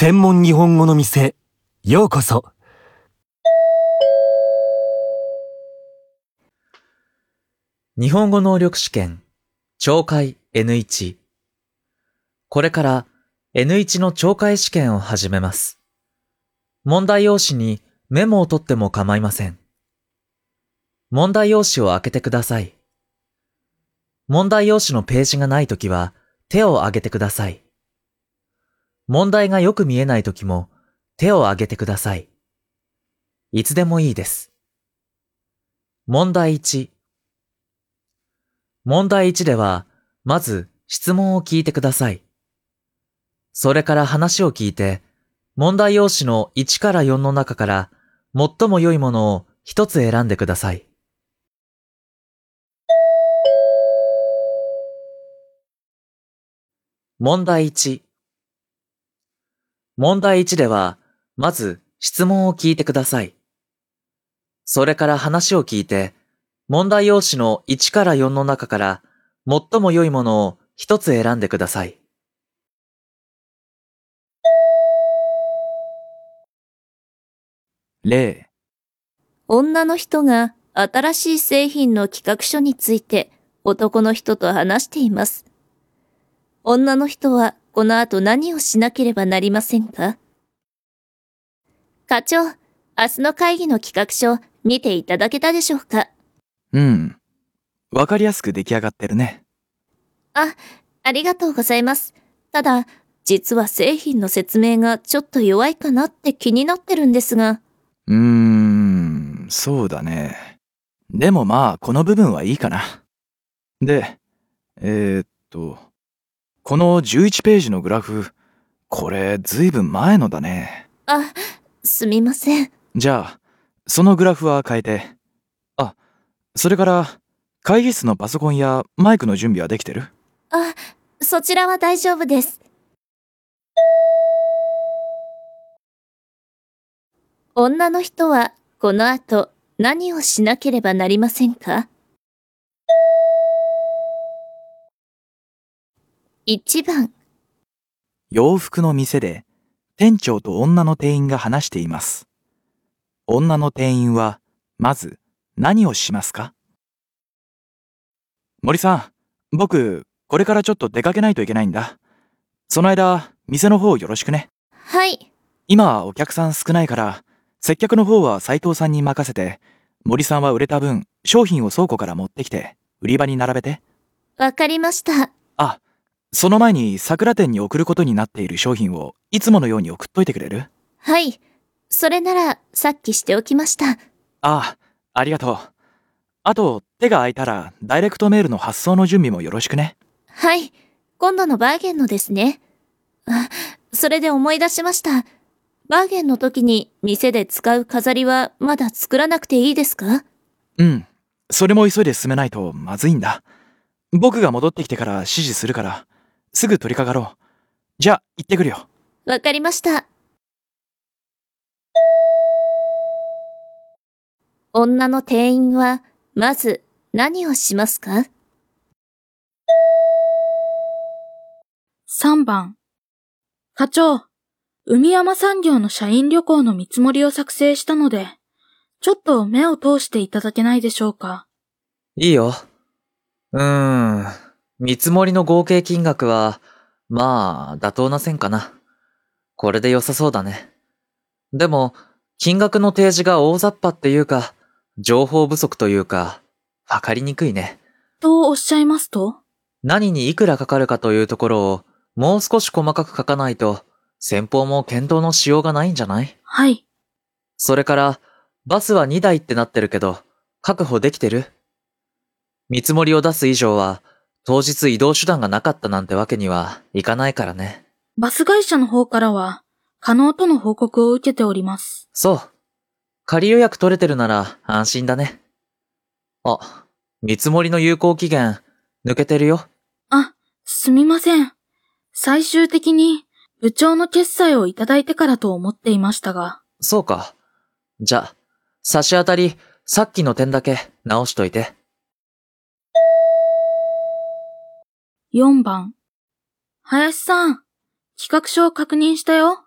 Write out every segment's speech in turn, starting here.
専門日本語の店、ようこそ。日本語能力試験、懲戒 N1。これから N1 の懲戒試験を始めます。問題用紙にメモを取っても構いません。問題用紙を開けてください。問題用紙のページがないときは手を挙げてください。問題がよく見えないときも手を挙げてください。いつでもいいです。問題1。問題1では、まず質問を聞いてください。それから話を聞いて、問題用紙の1から4の中から最も良いものを一つ選んでください。問題1。問題1では、まず質問を聞いてください。それから話を聞いて、問題用紙の1から4の中から最も良いものを一つ選んでください。例、女の人が新しい製品の企画書について男の人と話しています。女の人はこの後何をしなければなりませんか？課長、明日の会議の企画書見ていただけたでしょうか？うん。わかりやすく出来上がってるね。あ、ありがとうございます。ただ、実は製品の説明がちょっと弱いかなって気になってるんですが。うーん、そうだね。でもまあ、この部分はいいかな。で、えー、っと、この11ページのグラフ、これずいぶん前のだね。あ、すみません。じゃあ、そのグラフは変えて。あ、それから、会議室のパソコンやマイクの準備はできてる？あ、そちらは大丈夫です。女の人はこの後何をしなければなりませんか？?1 番、洋服の店で店長と女の店員が話しています。女の店員はまず何をしますか？森さん、僕、これからちょっと出かけないといけないんだ。その間、店の方よろしくね。はい、今はお客さん少ないから、接客の方は斉藤さんに任せて、森さんは売れた分、商品を倉庫から持ってきて、売り場に並べて。わかりました。あ、その前に桜店に送ることになっている商品をいつものように送っといてくれる？はい、それならさっきしておきました。ああ、ありがとう。あと、手が空いたら、ダイレクトメールの発送の準備もよろしくね。はい、今度のバーゲンのですね。あ、それで思い出しました。バーゲンの時に店で使う飾りはまだ作らなくていいですか？うん。それも急いで進めないとまずいんだ。僕が戻ってきてから指示するから、すぐ取り掛かろう。じゃあ、行ってくるよ。わかりました。女の店員は、まず何をしますか？3番。課長、海山産業の社員旅行の見積もりを作成したので、ちょっと目を通していただけないでしょうか？いいよ。うーん。見積もりの合計金額は、まあ、妥当な線かな。これで良さそうだね。でも、金額の提示が大雑把っていうか、情報不足というか、わかりにくいね。とおっしゃいますと？何にいくらかかるかというところを、もう少し細かく書かないと、先方も検討のしようがないんじゃない？はい。それから、バスは2台ってなってるけど、確保できてる？見積もりを出す以上は、当日移動手段がなかったなんてわけにはいかないからね。バス会社の方からは、可能との報告を受けております。そう。仮予約取れてるなら安心だね。あ、見積もりの有効期限、抜けてるよ。あ、すみません。最終的に部長の決済をいただいてからと思っていましたが。そうか。じゃあ、差し当たり、さっきの点だけ直しといて。4番。林さん、企画書を確認したよ。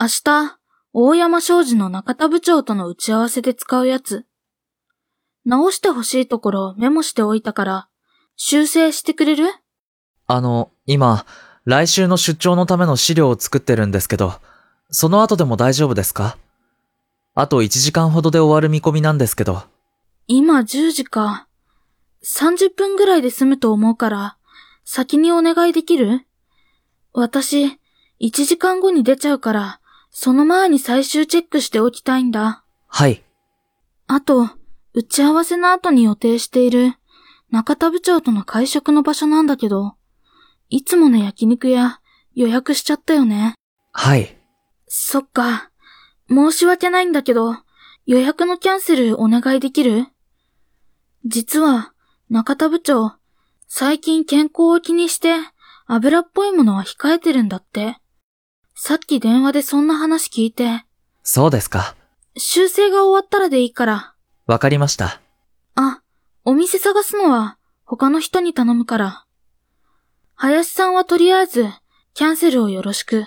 明日、大山商事の中田部長との打ち合わせで使うやつ。直してほしいところメモしておいたから、修正してくれる？あの、今、来週の出張のための資料を作ってるんですけど、その後でも大丈夫ですか？あと1時間ほどで終わる見込みなんですけど。今10時か。30分ぐらいで済むと思うから、先にお願いできる？私、1時間後に出ちゃうから、その前に最終チェックしておきたいんだ。はい。あと、打ち合わせの後に予定している中田部長との会食の場所なんだけど、いつもの焼肉屋予約しちゃったよね。はい。そっか。申し訳ないんだけど、予約のキャンセルお願いできる？実は、中田部長、最近健康を気にして、油っぽいものは控えてるんだって。さっき電話でそんな話聞いて、そうですか。修正が終わったらでいいから。わかりました。あ、お店探すのは他の人に頼むから。林さんはとりあえずキャンセルをよろしく。